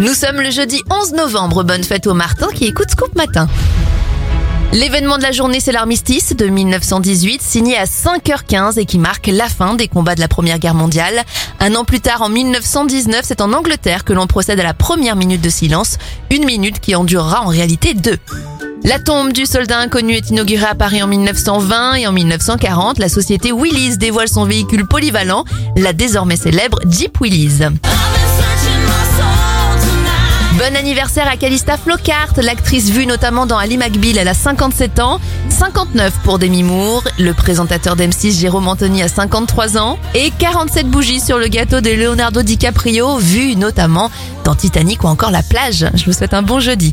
Nous sommes le jeudi 11 novembre. Bonne fête aux Martin qui écoute Scoop Matin. L'événement de la journée, c'est l'armistice de 1918, signé à 5h15 et qui marque la fin des combats de la Première Guerre mondiale. Un an plus tard, en 1919, c'est en Angleterre que l'on procède à la première minute de silence, une minute qui en durera en réalité deux. La tombe du soldat inconnu est inaugurée à Paris en 1920 et en 1940, la société Willys dévoile son véhicule polyvalent, la désormais célèbre Jeep Willys. Bon anniversaire à Calista Flockhart, l'actrice vue notamment dans Ali McBeal, elle a 57 ans, 59 pour Demi Moore, le présentateur d'M6 Jérôme Anthony a 53 ans, et 47 bougies sur le gâteau de Leonardo DiCaprio, vu notamment dans Titanic ou encore La plage. Je vous souhaite un bon jeudi.